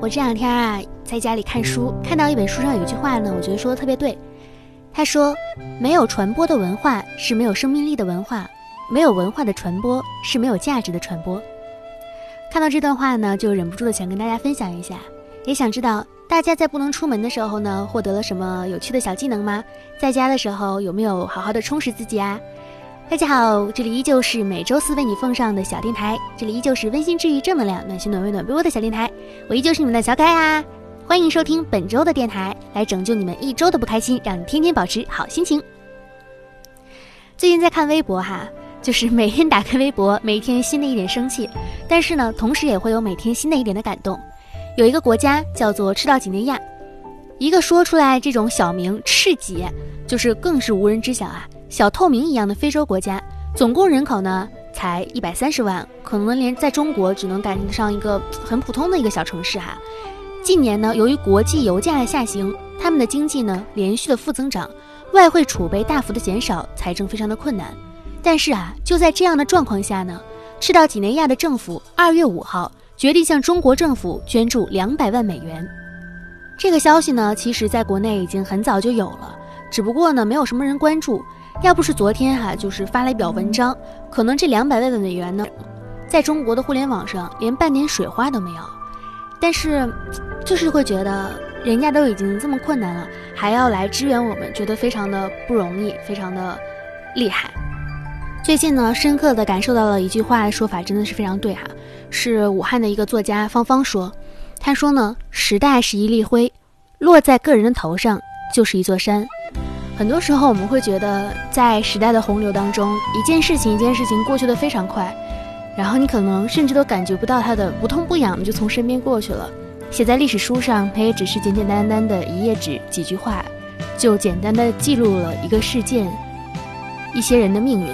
我这两天啊，在家里看书，看到一本书上有一句话呢，我觉得说的特别对。他说：“没有传播的文化是没有生命力的文化，没有文化的传播是没有价值的传播。”看到这段话呢，就忍不住的想跟大家分享一下，也想知道大家在不能出门的时候呢，获得了什么有趣的小技能吗？在家的时候有没有好好的充实自己啊？大家好，这里依旧是每周四为你奉上的小电台，这里依旧是温馨治愈、正能量、暖心暖胃暖被窝的小电台，我依旧是你们的小可爱啊！欢迎收听本周的电台，来拯救你们一周的不开心，让你天天保持好心情。最近在看微博哈，就是每天打开微博，每天新的一点生气，但是呢，同时也会有每天新的一点的感动。有一个国家叫做赤道几内亚，一个说出来这种小名赤几，就是更是无人知晓啊。小透明一样的非洲国家，总共人口呢才一百三十万，可能连在中国只能赶得上一个很普通的一个小城市哈。近年呢，由于国际油价下行，他们的经济呢连续的负增长，外汇储备大幅的减少，财政非常的困难。但是啊，就在这样的状况下呢，赤道几内亚的政府二月五号决定向中国政府捐助两百万美元。这个消息呢，其实在国内已经很早就有了，只不过呢，没有什么人关注。要不是昨天哈，就是发了一表文章，可能这两百万的美元呢，在中国的互联网上连半点水花都没有。但是，就是会觉得人家都已经这么困难了，还要来支援我们，觉得非常的不容易，非常的厉害。最近呢，深刻的感受到了一句话的说法，真的是非常对哈，是武汉的一个作家芳芳说，他说呢，时代是一粒灰，落在个人的头上就是一座山。很多时候，我们会觉得，在时代的洪流当中，一件事情一件事情过去的非常快，然后你可能甚至都感觉不到它的不痛不痒的就从身边过去了。写在历史书上，它也只是简简单单的一页纸几句话，就简单的记录了一个事件、一些人的命运。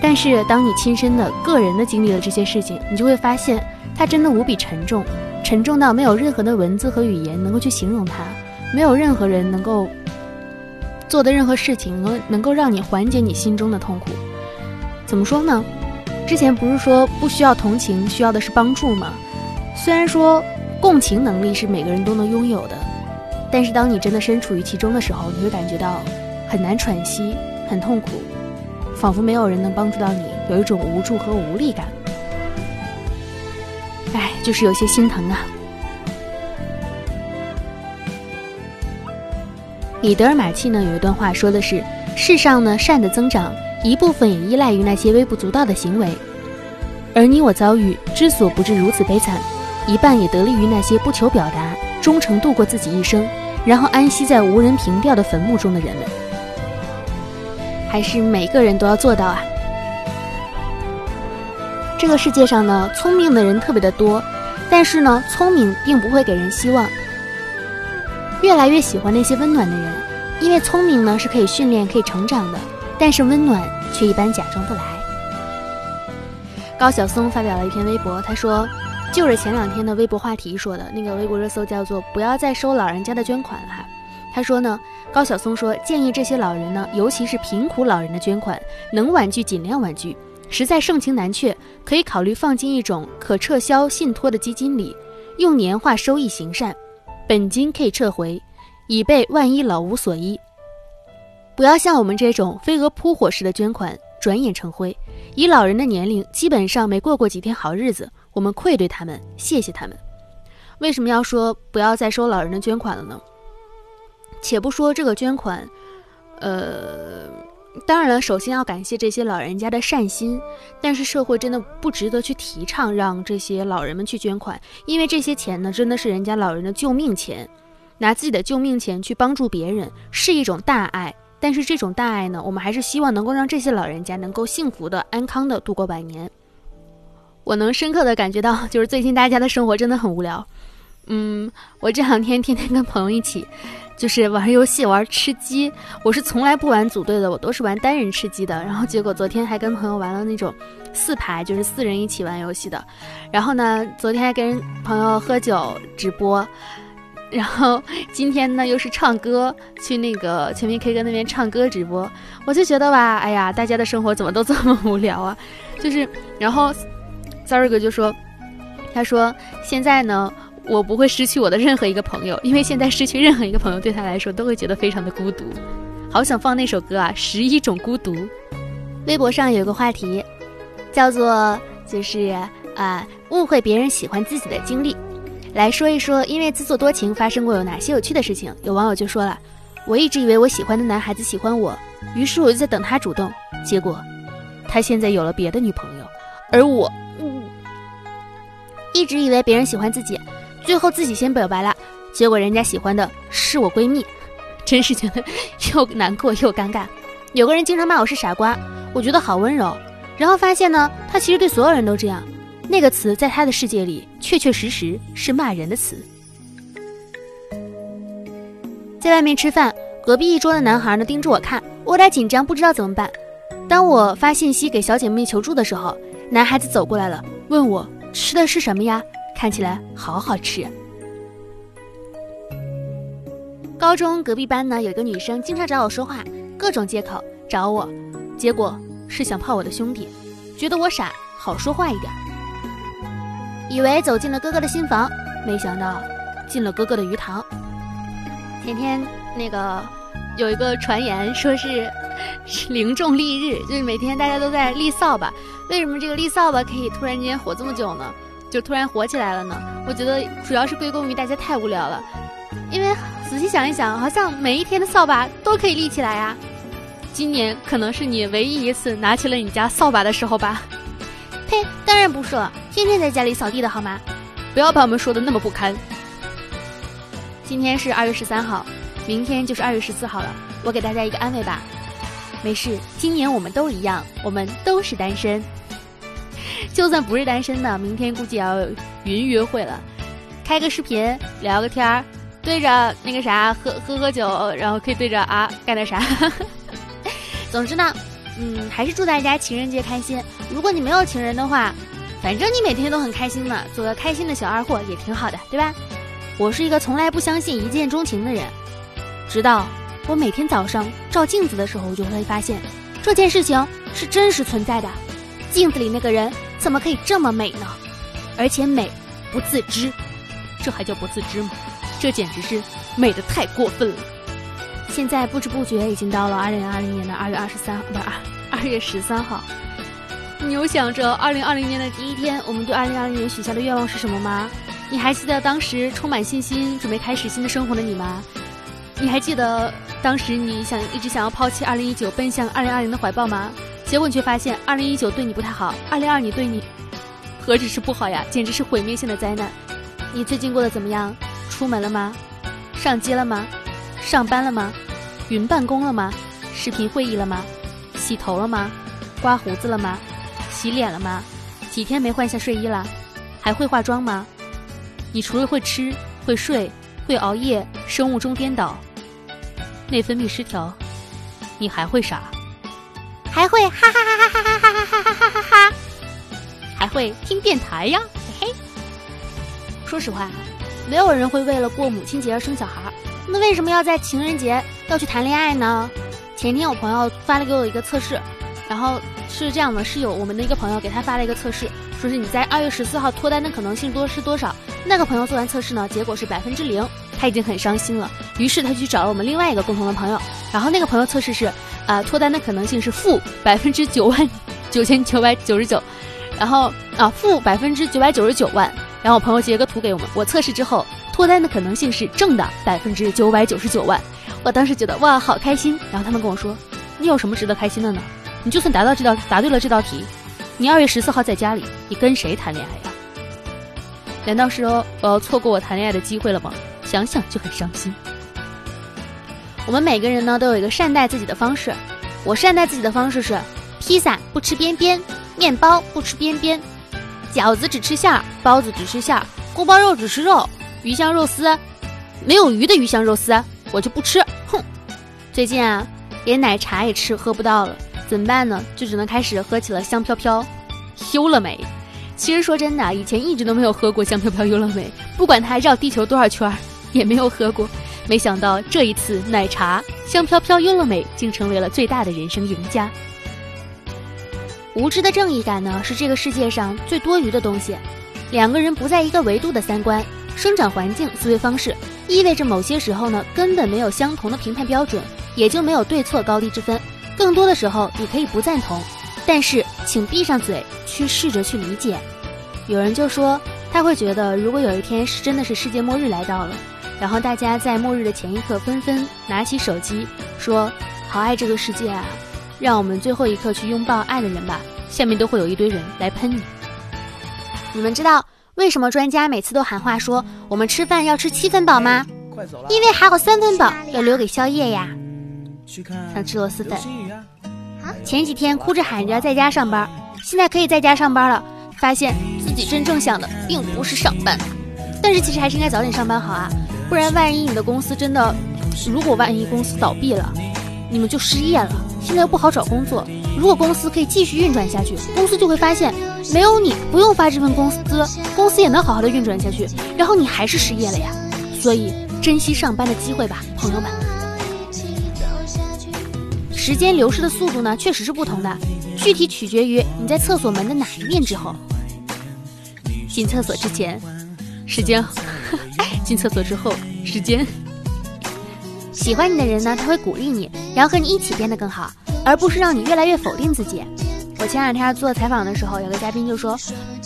但是，当你亲身的个人的经历了这些事情，你就会发现，它真的无比沉重，沉重到没有任何的文字和语言能够去形容它，没有任何人能够。做的任何事情能能够让你缓解你心中的痛苦，怎么说呢？之前不是说不需要同情，需要的是帮助吗？虽然说共情能力是每个人都能拥有的，但是当你真的身处于其中的时候，你会感觉到很难喘息，很痛苦，仿佛没有人能帮助到你，有一种无助和无力感。哎，就是有些心疼啊。米德尔马契呢有一段话说的是：世上呢善的增长一部分也依赖于那些微不足道的行为，而你我遭遇之所不至如此悲惨，一半也得力于那些不求表达、忠诚度过自己一生，然后安息在无人凭吊的坟墓中的人们。还是每个人都要做到啊！这个世界上呢，聪明的人特别的多，但是呢，聪明并不会给人希望。越来越喜欢那些温暖的人，因为聪明呢是可以训练、可以成长的，但是温暖却一般假装不来。高晓松发表了一篇微博，他说：“就是前两天的微博话题说的那个微博热搜叫做‘不要再收老人家的捐款了’。他说呢，高晓松说建议这些老人呢，尤其是贫苦老人的捐款，能婉拒尽量婉拒，实在盛情难却，可以考虑放进一种可撤销信托的基金里，用年化收益行善。”本金可以撤回，以备万一老无所依。不要像我们这种飞蛾扑火式的捐款，转眼成灰。以老人的年龄，基本上没过过几天好日子，我们愧对他们，谢谢他们。为什么要说不要再收老人的捐款了呢？且不说这个捐款，呃。当然了，首先要感谢这些老人家的善心，但是社会真的不值得去提倡让这些老人们去捐款，因为这些钱呢，真的是人家老人的救命钱，拿自己的救命钱去帮助别人是一种大爱，但是这种大爱呢，我们还是希望能够让这些老人家能够幸福的、安康的度过百年。我能深刻的感觉到，就是最近大家的生活真的很无聊。嗯，我这两天天天跟朋友一起。就是玩游戏，玩吃鸡。我是从来不玩组队的，我都是玩单人吃鸡的。然后结果昨天还跟朋友玩了那种四排，就是四人一起玩游戏的。然后呢，昨天还跟朋友喝酒直播。然后今天呢，又是唱歌，去那个全民 K 歌那边唱歌直播。我就觉得吧，哎呀，大家的生活怎么都这么无聊啊？就是，然后 Sorry 哥就说，他说现在呢。我不会失去我的任何一个朋友，因为现在失去任何一个朋友对他来说都会觉得非常的孤独。好想放那首歌啊，《十一种孤独》。微博上有个话题，叫做就是啊，误会别人喜欢自己的经历，来说一说因为自作多情发生过有哪些有趣的事情。有网友就说了，我一直以为我喜欢的男孩子喜欢我，于是我就在等他主动，结果他现在有了别的女朋友，而我，一直以为别人喜欢自己，最后自己先表白了，结果人家喜欢的是我闺蜜，真是觉得又难过又尴尬。有个人经常骂我是傻瓜。我觉得好温柔，然后发现呢，他其实对所有人都这样。那个词在他的世界里，确确实实是骂人的词。在外面吃饭，隔壁一桌的男孩呢盯着我看，我有点紧张，不知道怎么办。当我发信息给小姐妹求助的时候，男孩子走过来了，问我吃的是什么呀？看起来好好吃。高中隔壁班呢有一个女生，经常找我说话，各种借口找我。结果是想泡我的兄弟，觉得我傻，好说话一点。以为走进了哥哥的新房，没想到进了哥哥的鱼塘。前天那个有一个传言说是 是零重力日，就是每天大家都在立扫把。为什么这个立扫把可以突然间火这么久呢？就突然火起来了呢？我觉得主要是归功于大家太无聊了，因为仔细想一想，好像每一天的扫把都可以立起来呀。今年可能是你唯一一次拿起了你家扫把的时候吧？呸！当然不是了，天天在家里扫地的好吗？不要把我们说的那么不堪。今天是二月十三号，明天就是二月十四号了。我给大家一个安慰吧，没事，今年我们都一样，我们都是单身。就算不是单身的，明天估计也要云约会了，开个视频聊个天儿，对着那个啥喝喝喝酒，然后可以对着啊干点啥。总之呢，嗯，还是祝大家情人节开心。如果你没有情人的话，反正你每天都很开心嘛，做个开心的小二货也挺好的，对吧？我是一个从来不相信一见钟情的人，直到我每天早上照镜子的时候，我就会发现这件事情是真实存在的。镜子里那个人怎么可以这么美呢？而且美不自知，这还叫不自知吗？这简直是美的太过分了。现在不知不觉已经到了二零二零年的二月二十三，不是二月十三号。你有想着二零二零年的第一天，我们对二零二零年许下的愿望是什么吗？你还记得当时充满信心准备开始新的生活的你吗？你还记得当时你想一直想要抛弃二零一九，奔向二零二零的怀抱吗？结果你却发现二零一九对你不太好，二零二你对你何止是不好呀，简直是毁灭性的灾难。你最近过得怎么样？出门了吗？上街了吗？上班了吗？云办公了吗？视频会议了吗？洗头了吗？刮胡子了吗？洗脸了吗？几天没换下睡衣了？还会化妆吗？你除了会吃、会睡、会熬夜、生物钟颠倒、内分泌失调，你还会啥？还会哈哈哈哈哈哈哈哈哈哈哈！还会听电台呀？嘿嘿。说实话，没有人会为了过母亲节而生小孩。那为什么要在情人节要去谈恋爱呢？前天我朋友发了给我一个测试，然后是这样的，是有我们的一个朋友给他发了一个测试，说是你在二月十四号脱单的可能性多是多少？那个朋友做完测试呢，结果是百分之零，他已经很伤心了。于是他去找了我们另外一个共同的朋友，然后那个朋友测试是，啊，脱单的可能性是负百分之九万九千九百九十九，然后啊负百分之九百九十九万，然后我朋友截个图给我们，我测试之后。脱单的可能性是正的百分之九百九十九万，我当时觉得哇好开心。然后他们跟我说：“你有什么值得开心的呢？你就算答到这道答对了这道题，你二月十四号在家里，你跟谁谈恋爱呀？难道是哦我要错过我谈恋爱的机会了吗？想想就很伤心。我们每个人呢都有一个善待自己的方式，我善待自己的方式是：披萨不吃边边，面包不吃边边，饺子只吃馅儿，包子只吃馅儿，锅包肉只吃肉。鱼香肉丝，没有鱼的鱼香肉丝我就不吃。哼，最近啊，连奶茶也吃喝不到了，怎么办呢？就只能开始喝起了香飘飘优乐美。其实说真的，以前一直都没有喝过香飘飘优乐美，不管它绕地球多少圈儿，也没有喝过。没想到这一次，奶茶香飘飘优乐美竟成为了最大的人生赢家。无知的正义感呢，是这个世界上最多余的东西。两个人不在一个维度的三观。生长环境、思维方式，意味着某些时候呢，根本没有相同的评判标准，也就没有对错高低之分。更多的时候，你可以不赞同，但是请闭上嘴，去试着去理解。有人就说，他会觉得，如果有一天是真的是世界末日来到了，然后大家在末日的前一刻纷纷拿起手机说“好爱这个世界啊”，让我们最后一刻去拥抱爱的人吧。下面都会有一堆人来喷你。你们知道为什么专家每次都喊话说我们吃饭要吃七分饱吗？因为还有三分饱要留给宵夜呀。想吃螺蛳粉。前几天哭着喊着要在家上班，现在可以在家上班了，发现自己真正想的并不是上班。但是其实还是应该早点上班好啊，不然万一你的公司真的，如果万一公司倒闭了，你们就失业了，现在又不好找工作。如果公司可以继续运转下去，公司就会发现没有你不用发这份工资，公司也能好好的运转下去。然后你还是失业了呀，所以珍惜上班的机会吧，朋友们。时间流逝的速度呢，确实是不同的，具体取决于你在厕所门的哪一面之后。进厕所之前，时间；进厕所之后，时间。喜欢你的人呢，他会鼓励你，然后和你一起变得更好。而不是让你越来越否定自己。我前两天做采访的时候，有个嘉宾就说：“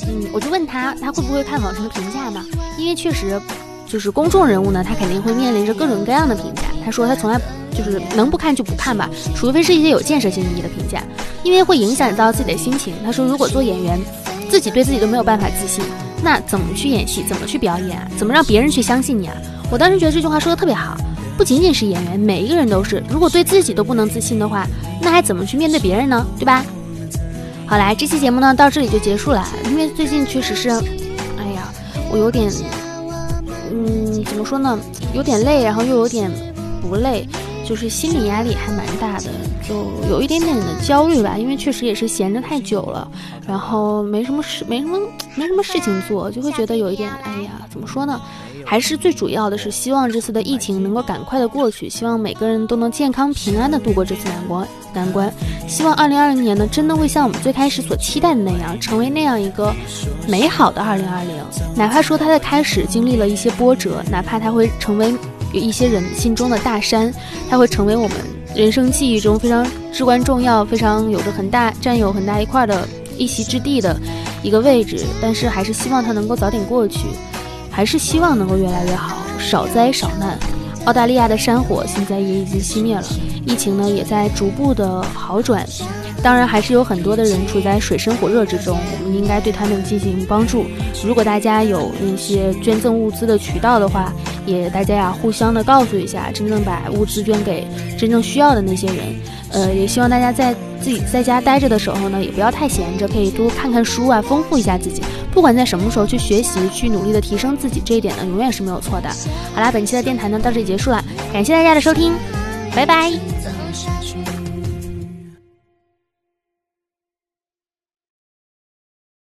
嗯，我就问他，他会不会看网上的评价嘛？因为确实，就是公众人物呢，他肯定会面临着各种各样的评价。他说他从来就是能不看就不看吧，除非是一些有建设性意义的评价，因为会影响到自己的心情。他说，如果做演员，自己对自己都没有办法自信，那怎么去演戏？怎么去表演？怎么让别人去相信你啊？我当时觉得这句话说的特别好。”不仅仅是演员，每一个人都是。如果对自己都不能自信的话，那还怎么去面对别人呢？对吧？好来，这期节目呢到这里就结束了。因为最近确实是，哎呀，我有点，嗯，怎么说呢？有点累，然后又有点不累，就是心理压力还蛮大的，就有一点点的焦虑吧。因为确实也是闲着太久了，然后没什么事，没什么没什么事情做，就会觉得有一点，哎呀，怎么说呢？还是最主要的是希望这次的疫情能够赶快的过去，希望每个人都能健康平安的度过这次难关难关。希望二零二零年呢，真的会像我们最开始所期待的那样，成为那样一个美好的二零二零。哪怕说它的开始经历了一些波折，哪怕它会成为有一些人心中的大山，它会成为我们人生记忆中非常至关重要、非常有着很大占有很大一块的一席之地的一个位置。但是还是希望它能够早点过去。还是希望能够越来越好，少灾少难。澳大利亚的山火现在也已经熄灭了，疫情呢也在逐步的好转。当然，还是有很多的人处在水深火热之中，我们应该对他们进行帮助。如果大家有那些捐赠物资的渠道的话，也大家呀互相的告诉一下，真正把物资捐给真正需要的那些人。呃，也希望大家在自己在家待着的时候呢，也不要太闲着，可以多看看书啊，丰富一下自己。不管在什么时候去学习，去努力的提升自己，这一点呢，永远是没有错的。好啦，本期的电台呢到这里结束了，感谢大家的收听，拜拜。